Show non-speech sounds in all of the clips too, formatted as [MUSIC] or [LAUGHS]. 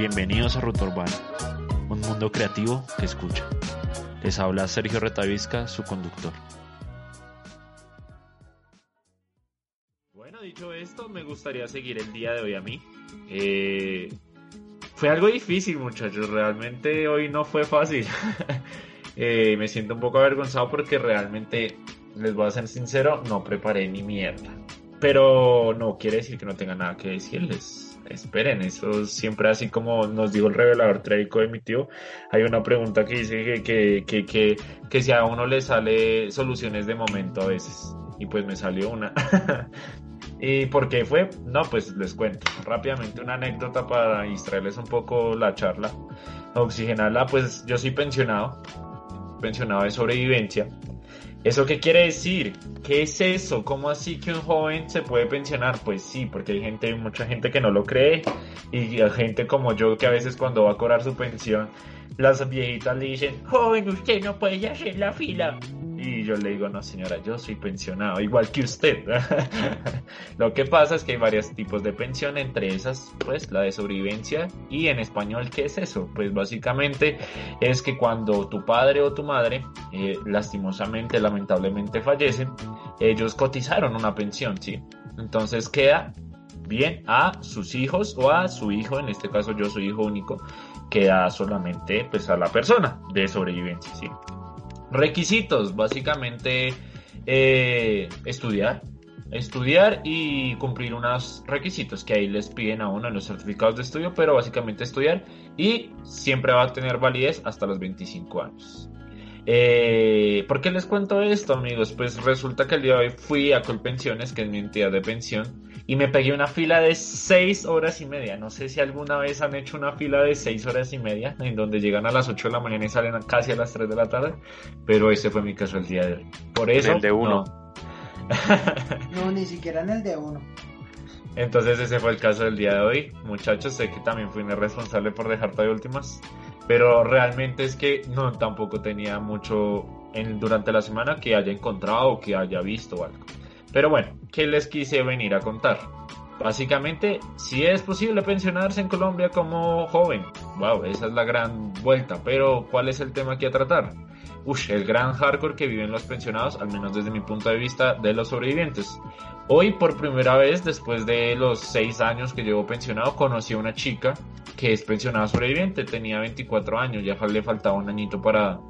Bienvenidos a Ruta Urbana, un mundo creativo que escucha. Les habla Sergio Retavisca, su conductor. Bueno, dicho esto, me gustaría seguir el día de hoy a mí. Eh, fue algo difícil, muchachos. Realmente hoy no fue fácil. [LAUGHS] Eh, me siento un poco avergonzado porque realmente, les voy a ser sincero, no preparé ni mierda. Pero no quiere decir que no tenga nada que decirles. Esperen, eso siempre así como nos dijo el revelador trágico de mi tío. Hay una pregunta que dice que, que, que, que, que si a uno le sale soluciones de momento a veces. Y pues me salió una. [LAUGHS] ¿Y por qué fue? No, pues les cuento rápidamente una anécdota para distraerles un poco la charla. Oxigenarla, pues yo soy pensionado, pensionado de sobrevivencia. ¿Eso qué quiere decir? ¿Qué es eso? ¿Cómo así que un joven se puede pensionar? Pues sí, porque hay gente, mucha gente que no lo cree y hay gente como yo que a veces cuando va a cobrar su pensión, las viejitas le dicen, joven, usted no puede hacer la fila. Y yo le digo, no señora, yo soy pensionado, igual que usted. [LAUGHS] Lo que pasa es que hay varios tipos de pensión, entre esas, pues la de sobrevivencia. Y en español, ¿qué es eso? Pues básicamente es que cuando tu padre o tu madre, eh, lastimosamente, lamentablemente fallecen, ellos cotizaron una pensión, ¿sí? Entonces queda bien a sus hijos o a su hijo, en este caso yo soy hijo único, queda solamente pues a la persona de sobrevivencia, ¿sí? Requisitos, básicamente eh, estudiar, estudiar y cumplir unos requisitos que ahí les piden a uno en los certificados de estudio, pero básicamente estudiar y siempre va a tener validez hasta los 25 años. Eh, ¿Por qué les cuento esto, amigos? Pues resulta que el día de hoy fui a Colpensiones, que es mi entidad de pensión, y me pegué una fila de 6 horas y media. No sé si alguna vez han hecho una fila de 6 horas y media, en donde llegan a las 8 de la mañana y salen casi a las 3 de la tarde, pero ese fue mi caso el día de hoy. Por eso... el de uno. No. [LAUGHS] no, ni siquiera en el de uno. Entonces ese fue el caso del día de hoy. Muchachos, sé que también fui responsable por dejarte de últimas. Pero realmente es que no tampoco tenía mucho en, durante la semana que haya encontrado o que haya visto o algo. Pero bueno, ¿qué les quise venir a contar? Básicamente, si es posible pensionarse en Colombia como joven. Wow, esa es la gran vuelta. Pero, ¿cuál es el tema aquí a tratar? Ush, el gran hardcore que viven los pensionados, al menos desde mi punto de vista, de los sobrevivientes. Hoy, por primera vez, después de los seis años que llevo pensionado, conocí a una chica que es pensionada sobreviviente. Tenía 24 años, ya le faltaba un añito para,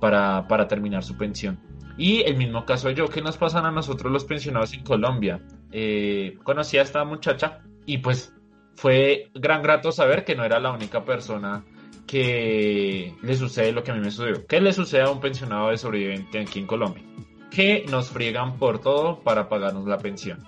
para, para terminar su pensión. Y el mismo caso yo, ¿qué nos pasan a nosotros los pensionados en Colombia? Eh, conocí a esta muchacha y pues fue gran grato saber que no era la única persona que le sucede lo que a mí me sucedió. ¿Qué le sucede a un pensionado de sobreviviente aquí en Colombia? Que nos friegan por todo para pagarnos la pensión.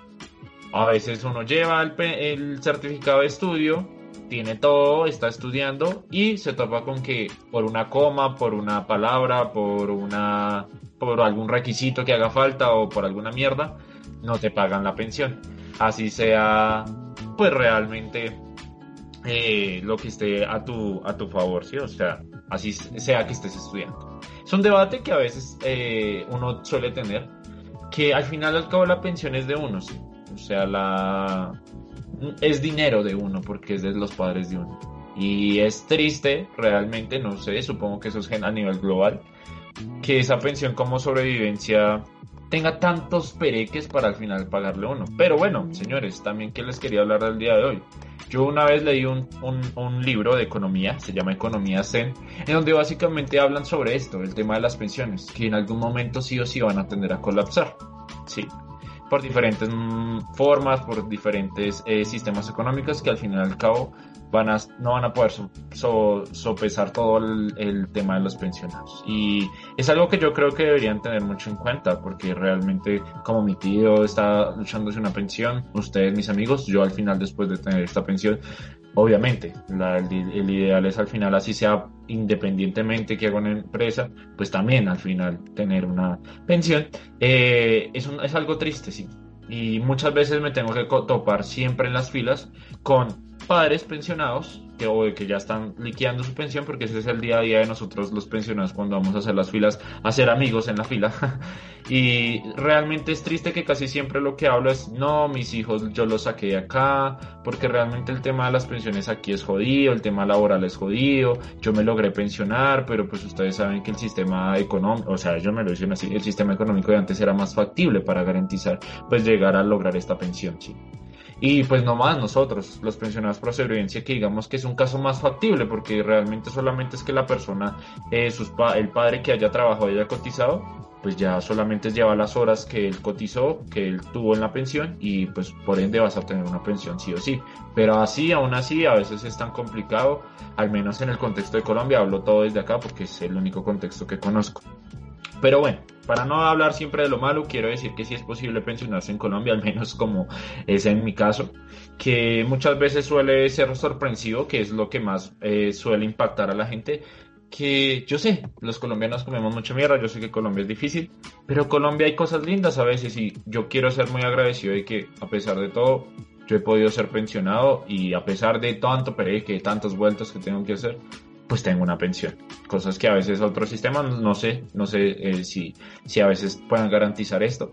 A veces uno lleva el certificado de estudio, tiene todo, está estudiando y se topa con que por una coma, por una palabra, por una por algún requisito que haga falta o por alguna mierda, no te pagan la pensión. Así sea, pues realmente eh, lo que esté a tu, a tu favor, ¿sí? O sea, así sea que estés estudiando. Es un debate que a veces eh, uno suele tener, que al final al cabo la pensión es de uno, ¿sí? O sea, la... es dinero de uno porque es de los padres de uno. Y es triste, realmente, no sé, supongo que eso es a nivel global, que esa pensión como sobrevivencia tenga tantos pereques para al final pagarle uno. Pero bueno, señores, también que les quería hablar del día de hoy. Yo una vez leí un, un, un, libro de economía, se llama Economía Zen, en donde básicamente hablan sobre esto, el tema de las pensiones, que en algún momento sí o sí van a tender a colapsar. Sí. Por diferentes mm, formas, por diferentes eh, sistemas económicos que al fin y al cabo van a, no van a poder sopesar todo el, tema de los pensionados. Y es algo que yo creo que deberían tener mucho en cuenta, porque realmente como mi tío está luchándose una pensión, ustedes mis amigos, yo al final después de tener esta pensión, obviamente, el, ideal es al final así sea independientemente que haga una empresa, pues también al final tener una pensión. Eh, es, es algo triste, sí. Y muchas veces me tengo que topar siempre en las filas con padres pensionados que, o que ya están liquidando su pensión porque ese es el día a día de nosotros los pensionados cuando vamos a hacer las filas, a ser amigos en la fila. [LAUGHS] y realmente es triste que casi siempre lo que hablo es, no, mis hijos yo los saqué de acá, porque realmente el tema de las pensiones aquí es jodido, el tema laboral es jodido, yo me logré pensionar, pero pues ustedes saben que el sistema económico, o sea, yo me lo dicen así, el sistema económico de antes era más factible para garantizar pues llegar a lograr esta pensión, sí. Y pues no más nosotros, los pensionados por sobrevivencia, que digamos que es un caso más factible, porque realmente solamente es que la persona, eh, el padre que haya trabajado y haya cotizado, pues ya solamente lleva las horas que él cotizó, que él tuvo en la pensión, y pues por ende vas a tener una pensión sí o sí. Pero así, aún así, a veces es tan complicado, al menos en el contexto de Colombia, hablo todo desde acá porque es el único contexto que conozco. Pero bueno, para no hablar siempre de lo malo, quiero decir que sí es posible pensionarse en Colombia, al menos como es en mi caso, que muchas veces suele ser sorpresivo, que es lo que más eh, suele impactar a la gente, que yo sé, los colombianos comemos mucha mierda, yo sé que Colombia es difícil, pero Colombia hay cosas lindas a veces y yo quiero ser muy agradecido de que a pesar de todo yo he podido ser pensionado y a pesar de tanto que tantas vueltas que tengo que hacer, pues tengo una pensión. Cosas que a veces otros sistemas no sé, no sé eh, si, si a veces puedan garantizar esto.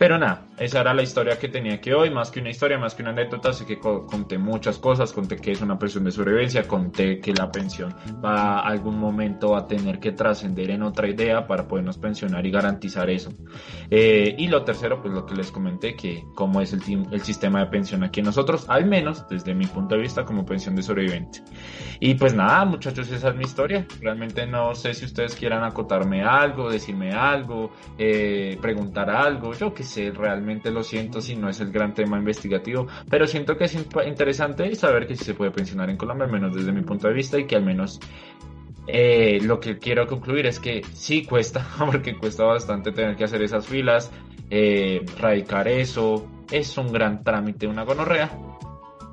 Pero nada, esa era la historia que tenía que hoy, más que una historia, más que una anécdota, sé que conté muchas cosas, conté que es una pensión de sobrevivencia, conté que la pensión va a algún momento a tener que trascender en otra idea para podernos pensionar y garantizar eso. Eh, y lo tercero, pues lo que les comenté, que cómo es el, sistema de pensión aquí en nosotros, al menos desde mi punto de vista como pensión de sobreviviente. Y pues nada, muchachos, esa es mi historia. Realmente no sé si ustedes quieran acotarme algo, decirme algo, eh, preguntar algo, yo que sé, realmente lo siento si no es el gran tema investigativo, pero siento que es interesante saber que sí se puede pensionar en Colombia, al menos desde mi punto de vista, y que al menos eh, lo que quiero concluir es que sí cuesta, [LAUGHS] porque cuesta bastante tener que hacer esas filas, eh, radicar eso, es un gran trámite, una gonorrea.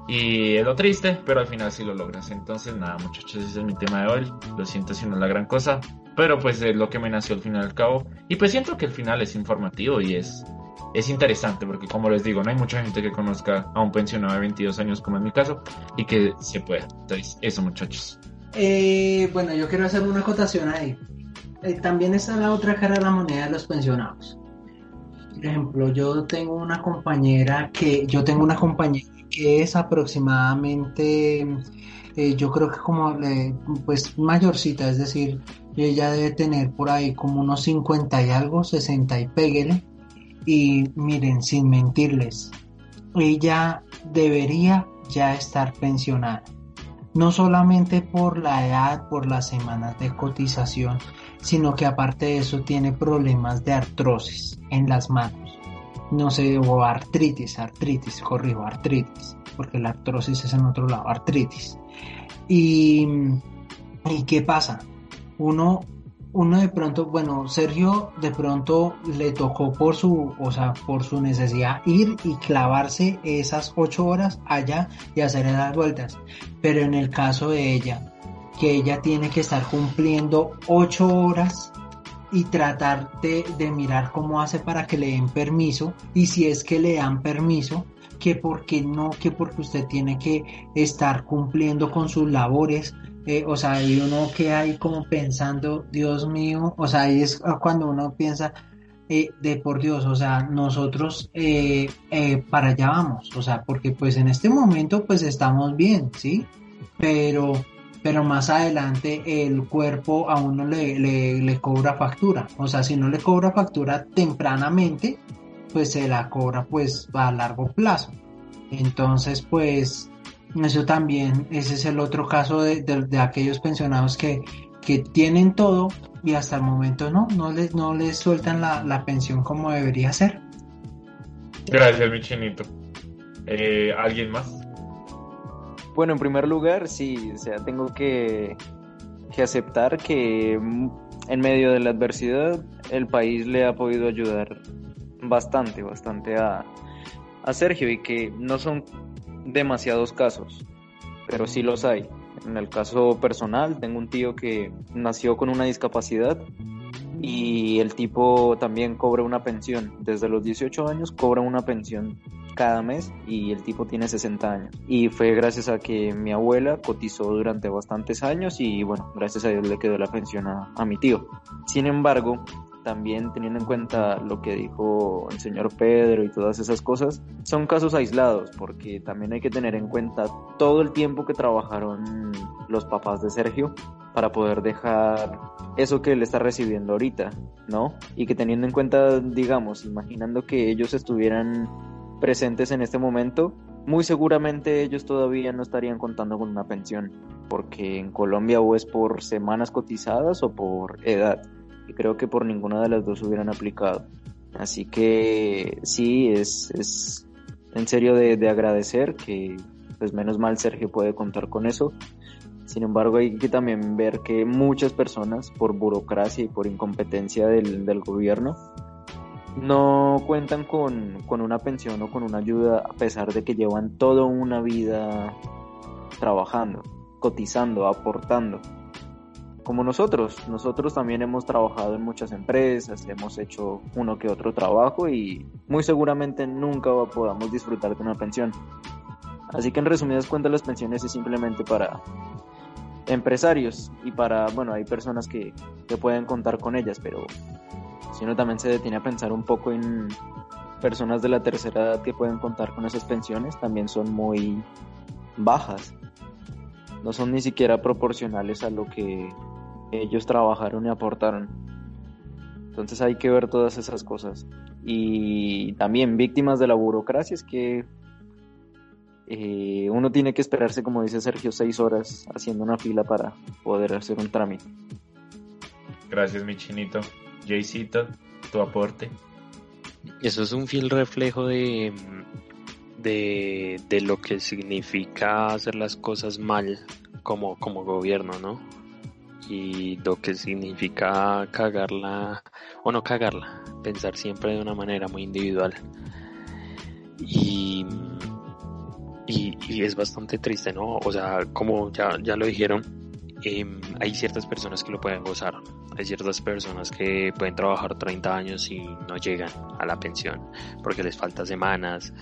Y es lo triste, pero al final sí lo logras. Entonces, nada, muchachos, ese es mi tema de hoy. Lo siento si no es la gran cosa, pero pues es lo que me nació al fin y al cabo. Y pues siento que el final es informativo y es es interesante porque como les digo, no hay mucha gente que conozca a un pensionado de 22 años como en mi caso y que se pueda. Entonces, eso muchachos. Eh, bueno, yo quiero hacer una acotación ahí. Eh, también está la otra cara de la moneda de los pensionados. Por ejemplo, yo tengo una compañera que, yo tengo una compañera que es aproximadamente, eh, yo creo que como, pues mayorcita, es decir, ella debe tener por ahí como unos 50 y algo, 60 y péguele y miren, sin mentirles, ella debería ya estar pensionada. No solamente por la edad, por las semanas de cotización, sino que aparte de eso tiene problemas de artrosis en las manos. No sé, o artritis, artritis, corrijo, artritis, porque la artrosis es en otro lado, artritis. ¿Y, ¿y qué pasa? Uno uno de pronto, bueno, Sergio de pronto le tocó por su, o sea, por su necesidad ir y clavarse esas ocho horas allá y hacer las vueltas. Pero en el caso de ella, que ella tiene que estar cumpliendo ocho horas y tratar de, de mirar cómo hace para que le den permiso y si es que le dan permiso, que porque no, que porque usted tiene que estar cumpliendo con sus labores, eh, o sea, hay uno que hay como pensando, Dios mío, o sea, ahí es cuando uno piensa, eh, de por Dios, o sea, nosotros eh, para allá vamos, o sea, porque pues en este momento pues estamos bien, ¿sí? Pero, pero más adelante el cuerpo a uno le, le, le cobra factura, o sea, si no le cobra factura tempranamente, pues se la cobra pues a largo plazo. Entonces, pues eso también, ese es el otro caso de, aquellos pensionados que, que, tienen todo y hasta el momento no, no les, no les sueltan la, pensión como debería ser. Gracias, mi chinito. Eh, ¿Alguien más? Bueno, en primer lugar, sí, o sea, tengo que, que aceptar que mm, en medio de la adversidad el país le ha podido ayudar bastante, bastante a, a Sergio y que no son demasiados casos, pero sí los hay. En el caso personal, tengo un tío que nació con una discapacidad y el tipo también cobra una pensión. Desde los 18 años cobra una pensión cada mes y el tipo tiene 60 años. Y fue gracias a que mi abuela cotizó durante bastantes años y bueno, gracias a Dios le quedó la pensión a, a mi tío. Sin embargo, también teniendo en cuenta lo que dijo el señor Pedro y todas esas cosas, son casos aislados porque también hay que tener en cuenta todo el tiempo que trabajaron los papás de Sergio para poder dejar eso que él está recibiendo ahorita, ¿no? Y que teniendo en cuenta, digamos, imaginando que ellos estuvieran presentes en este momento, muy seguramente ellos todavía no estarían contando con una pensión, porque en Colombia o es por semanas cotizadas o por edad y creo que por ninguna de las dos hubieran aplicado. Así que sí, es, es en serio de, de, agradecer que pues menos mal Sergio puede contar con eso. Sin embargo, hay que también ver que muchas personas, por burocracia y por incompetencia del, del gobierno, no cuentan con, con una pensión o con una ayuda a pesar de que llevan toda una vida trabajando, cotizando, aportando como nosotros. Nosotros también hemos trabajado en muchas empresas, hemos hecho uno que otro trabajo y muy seguramente nunca podamos disfrutar de una pensión. Así que en resumidas cuentas las pensiones es simplemente para empresarios y para, bueno, hay personas que, que pueden contar con ellas, pero si uno también se detiene a pensar un poco en personas de la tercera edad que pueden contar con esas pensiones, también son muy bajas. No son ni siquiera proporcionales a lo que ellos trabajaron y aportaron. Entonces hay que ver todas esas cosas. Y también víctimas de la burocracia es que eh, uno tiene que esperarse, como dice Sergio, seis horas haciendo una fila para poder hacer un trámite. Gracias, mi chinito. Jaycito, tu aporte. Eso es un fiel reflejo de, de, de lo que significa hacer las cosas mal como, como gobierno, ¿no? Y lo que significa cagarla o no cagarla, pensar siempre de una manera muy individual. Y, y, es bastante triste, ¿no? O sea, como ya, ya lo dijeron, em, hay ciertas personas que lo pueden gozar, hay ciertas personas que pueden trabajar 30 años y no llegan a la pensión porque les falta semanas,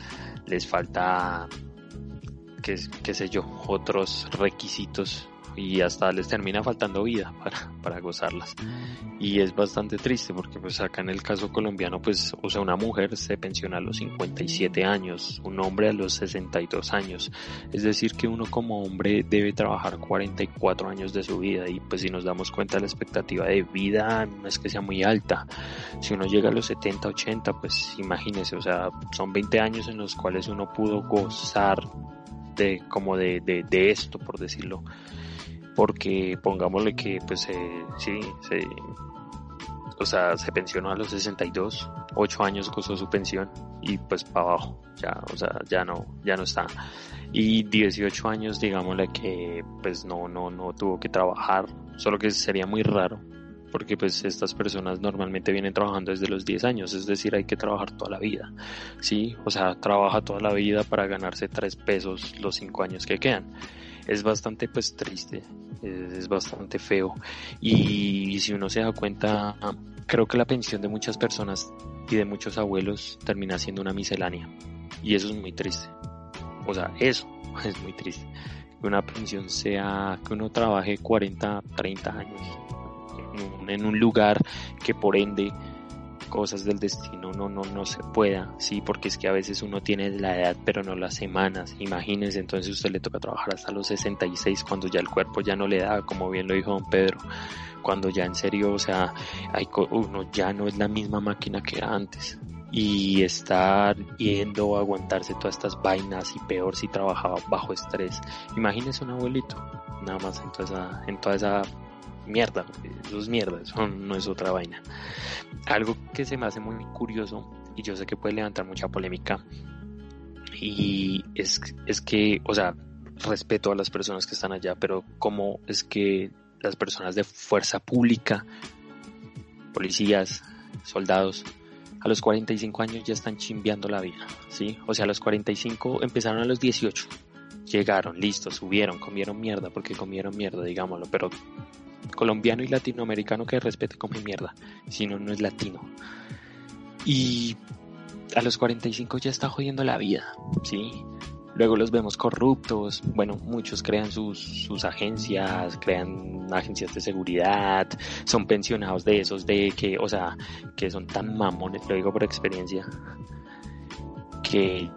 les falta, qué, qué sé yo, otros requisitos y hasta les termina faltando vida [LAUGHS] para, para gozarlas. Y es bastante triste porque pues acá en el caso colombiano pues o sea una mujer se pensiona a los 57 años, un hombre a los 62 años. Es decir que uno como hombre debe trabajar 44 años de su vida y pues si nos damos cuenta la expectativa de vida no es que sea muy alta. Si uno llega a los 70, 80 pues imagínese, o sea son 20 años en los cuales uno pudo gozar de como de, de, de esto por decirlo porque pongámosle que pues eh, sí, se, o sea, se pensionó a los 62, 8 años costó su pensión y pues para abajo, ya, o sea, ya no, ya no está. Y 18 años, digámosle que pues no, no, no tuvo que trabajar, solo que sería muy raro porque pues estas personas normalmente vienen trabajando desde los 10 años, es decir, hay que trabajar toda la vida, ¿sí? O sea, trabaja toda la vida para ganarse 3 pesos los 5 años que quedan es bastante pues triste, es, bastante feo y, si uno se da cuenta, creo que la pensión de muchas personas y de muchos abuelos termina siendo una miscelánea y eso es muy triste. O sea, eso [LAUGHS] es muy triste. Que una pensión sea, que uno trabaje 40, 30 años en un lugar que por ende cosas del destino no, no, no se pueda, sí, porque es que a veces uno tiene la edad pero no las semanas, imagínense, entonces usted le toca trabajar hasta los 66 cuando ya el cuerpo ya no le da, como bien lo dijo don Pedro, cuando ya en serio, o sea, hay, uno ya no es la misma máquina que era antes, y estar yendo a aguantarse todas estas vainas y peor si trabajaba bajo estrés. Imagínese un abuelito, nada más en toda en toda esa mierda, eso es mierda, eso no es otra vaina. Algo que se me hace muy curioso y yo sé que puede levantar mucha polémica. Y es, es que, o sea, respeto a las personas que están allá, pero ¿cómo es que las personas de fuerza pública, policías, soldados, a los 45 años ya están chimbeando la vida, ¿sí? O sea, a los 45 empezaron a los 18, llegaron, listos, subieron, comieron mierda, porque comieron mierda, digámoslo, pero colombiano y latinoamericano que respete come mierda, si no, no es latino. Y a los 45 ya está jodiendo la vida, ¿sí? Luego los vemos corruptos, bueno, muchos crean sus, sus agencias, crean agencias de seguridad, son pensionados de esos de que, o sea, que son tan mamones, lo digo por experiencia, que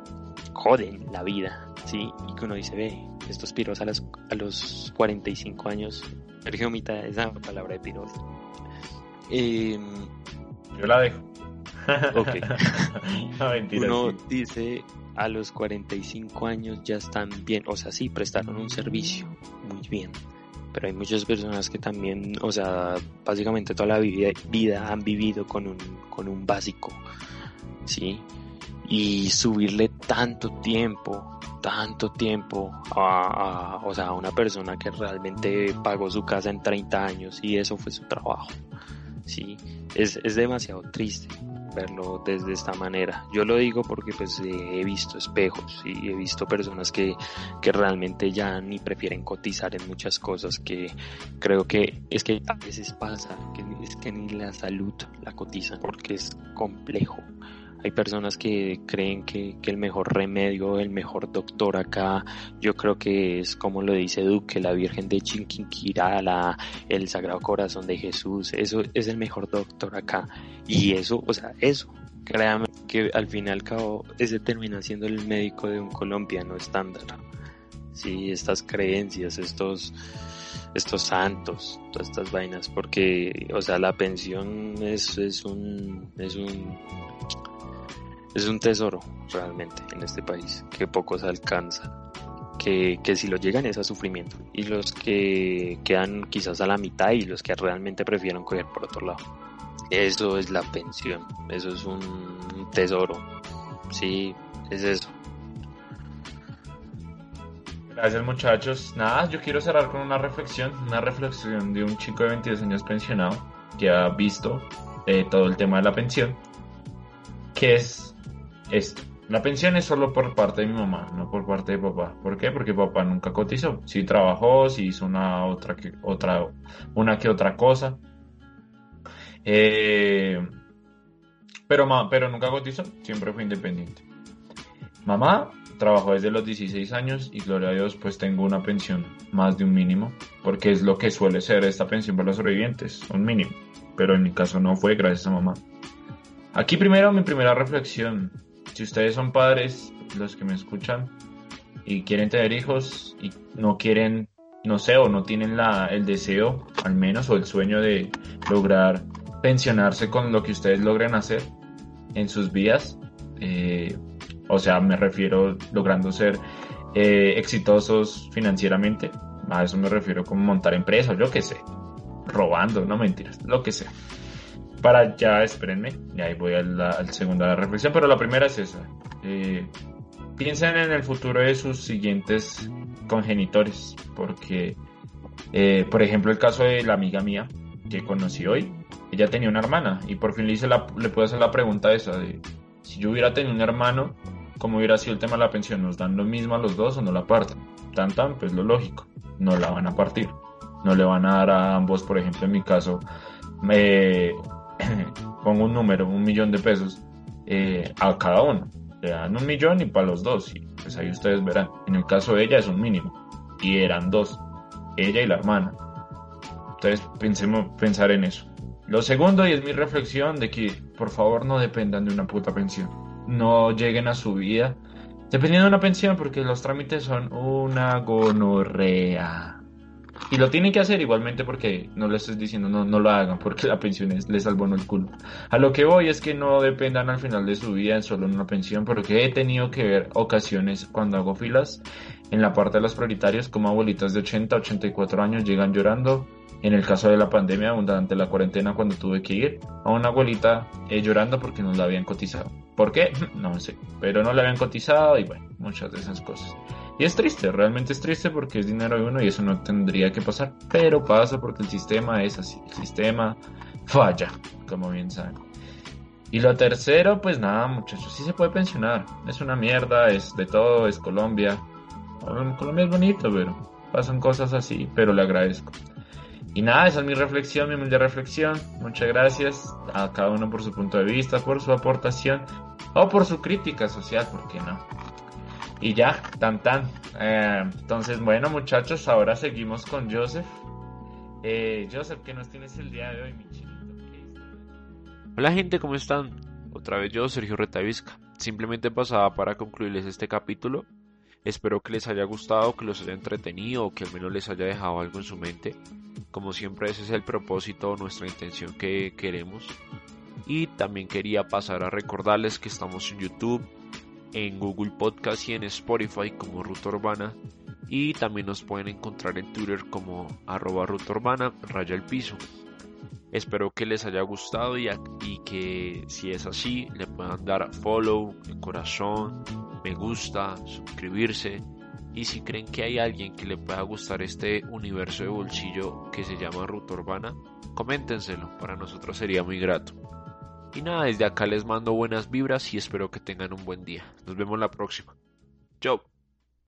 joden la vida, ¿sí? Y que uno dice, ve, estos piros a, las, a los 45 años, Sergio Mita, esa palabra de piros. Eh, Yo la dejo. Ok. [LAUGHS] no, mentira, uno dice, a los 45 años ya están bien, o sea, sí, prestaron un servicio, muy bien, pero hay muchas personas que también, o sea, básicamente toda la vida, vida han vivido con un, con un básico, ¿sí? Y subirle tanto tiempo, tanto tiempo a, a, o sea, a una persona que realmente pagó su casa en 30 años y eso fue su trabajo, ¿sí? Es, es demasiado triste verlo desde esta manera. Yo lo digo porque pues he visto espejos y he visto personas que, que realmente ya ni prefieren cotizar en muchas cosas que creo que es que a veces pasa que es que ni la salud la cotizan porque es complejo. Hay personas que creen que, que, el mejor remedio, el mejor doctor acá, yo creo que es como lo dice Duque, la Virgen de Chinquinquirá, la, el Sagrado Corazón de Jesús, eso es el mejor doctor acá. Y eso, o sea, eso, créame que al fin y al cabo ese termina siendo el médico de un colombiano estándar. Sí, estas creencias, estos, estos santos, todas estas vainas, porque, o sea, la pensión es, es un, es un, es un tesoro realmente en este país que pocos alcanzan. Que, que, si lo llegan es a sufrimiento y los que quedan quizás a la mitad y los que realmente prefieren coger por otro lado. Eso es la pensión, eso es un tesoro, sí, es eso. Gracias muchachos. Nada, yo quiero cerrar con una reflexión, una reflexión de un chico de 22 años pensionado que ha visto eh, todo el tema de la pensión, que es esto. La pensión es solo por parte de mi mamá, no por parte de papá. ¿Por qué? Porque papá nunca cotizó. Sí trabajó, sí hizo una otra que otra una que otra cosa. Eh, pero, pero nunca cotizó, siempre fue independiente. Mamá trabajó desde los 16 años y gloria a Dios pues tengo una pensión más de un mínimo, porque es lo que suele ser esta pensión para los sobrevivientes, un mínimo. Pero en mi caso no fue gracias a mamá. Aquí primero mi primera reflexión si ustedes son padres, los que me escuchan, y quieren tener hijos y no quieren, no sé, o no tienen la, el deseo, al menos, o el sueño de lograr pensionarse con lo que ustedes logren hacer en sus vidas, eh, o sea, me refiero logrando ser eh, exitosos financieramente, a eso me refiero como montar empresas, yo qué sé, robando, no mentiras, lo que sea para ya, espérenme, y ahí voy al la, segunda reflexión, pero la primera es esa. Eh, piensen en el futuro de sus siguientes congenitores, porque, eh, por ejemplo, el caso de la amiga mía que conocí hoy, ella tenía una hermana y por fin le, hice la, le puedo hacer la pregunta esa de si yo hubiera tenido un hermano, ¿cómo hubiera sido el tema de la pensión? ¿Nos dan lo mismo a los dos o no la parten? Tan tan, pues lo lógico, no la van a partir. No le van a dar a ambos, por ejemplo, en mi caso, me [CLEARS THROAT] pongo un número, un millón de pesos eh, a cada uno. Le dan un millón y para los dos. Pues ahí ustedes verán. En el caso de ella es un mínimo. Y eran dos. Ella y la hermana. Entonces pensemos pensar en eso. Lo segundo, y es mi reflexión, de que por favor no dependan de una puta pensión. No lleguen a su vida dependiendo de una pensión, porque los trámites son una gonorrea. Y lo tienen que hacer igualmente porque no les estoy diciendo no, no lo hagan porque la pensión es, les salvó el culo. A lo que voy es que no dependan al final de su vida en solo una pensión porque he tenido que ver ocasiones cuando hago filas en la parte de los prioritarios como abuelitas de 80, 84 años llegan llorando. En el caso de la pandemia, durante la cuarentena cuando tuve que ir, a una abuelita eh, llorando porque no la habían cotizado. ¿Por qué? [LAUGHS] No sé, pero no la habían cotizado y bueno, muchas de esas cosas. Y es triste, realmente es triste porque es dinero de uno y eso no tendría que pasar. Pero pasa porque el sistema es así. El sistema falla, como bien saben. Y lo tercero, pues nada, muchachos, sí se puede pensionar. Es una mierda, es de todo, es Colombia. Colombia es bonito, pero pasan cosas así, pero le agradezco. Y nada, esa es mi reflexión, mi humilde reflexión. Muchas gracias a cada uno por su punto de vista, por su aportación o por su crítica social, ¿por qué no? Y ya, tan tan. Eh, entonces, bueno, muchachos, ahora seguimos con Joseph. Eh, Joseph, ¿qué nos tienes el día de hoy, mi? Hola, gente, ¿cómo están? Otra vez yo, Sergio Retavisca. Simplemente pasaba para concluirles este capítulo. Espero que les haya gustado, que los haya entretenido o que al menos les haya dejado algo en su mente. Como siempre, ese es el propósito, nuestra intención que queremos. Y también quería pasar a recordarles que estamos en YouTube, en Google Podcast y en Spotify como Ruta Urbana. Y también nos pueden encontrar en Twitter como arroba Ruta Urbana, raya el piso. Espero que les haya gustado y, que si es así le puedan dar follow, corazón, me gusta, suscribirse. Y si creen que hay alguien que le pueda gustar este universo de bolsillo que se llama Ruta Urbana, coméntenselo, para nosotros sería muy grato. Y nada, desde acá les mando buenas vibras y espero que tengan un buen día. Nos vemos la próxima. Chao.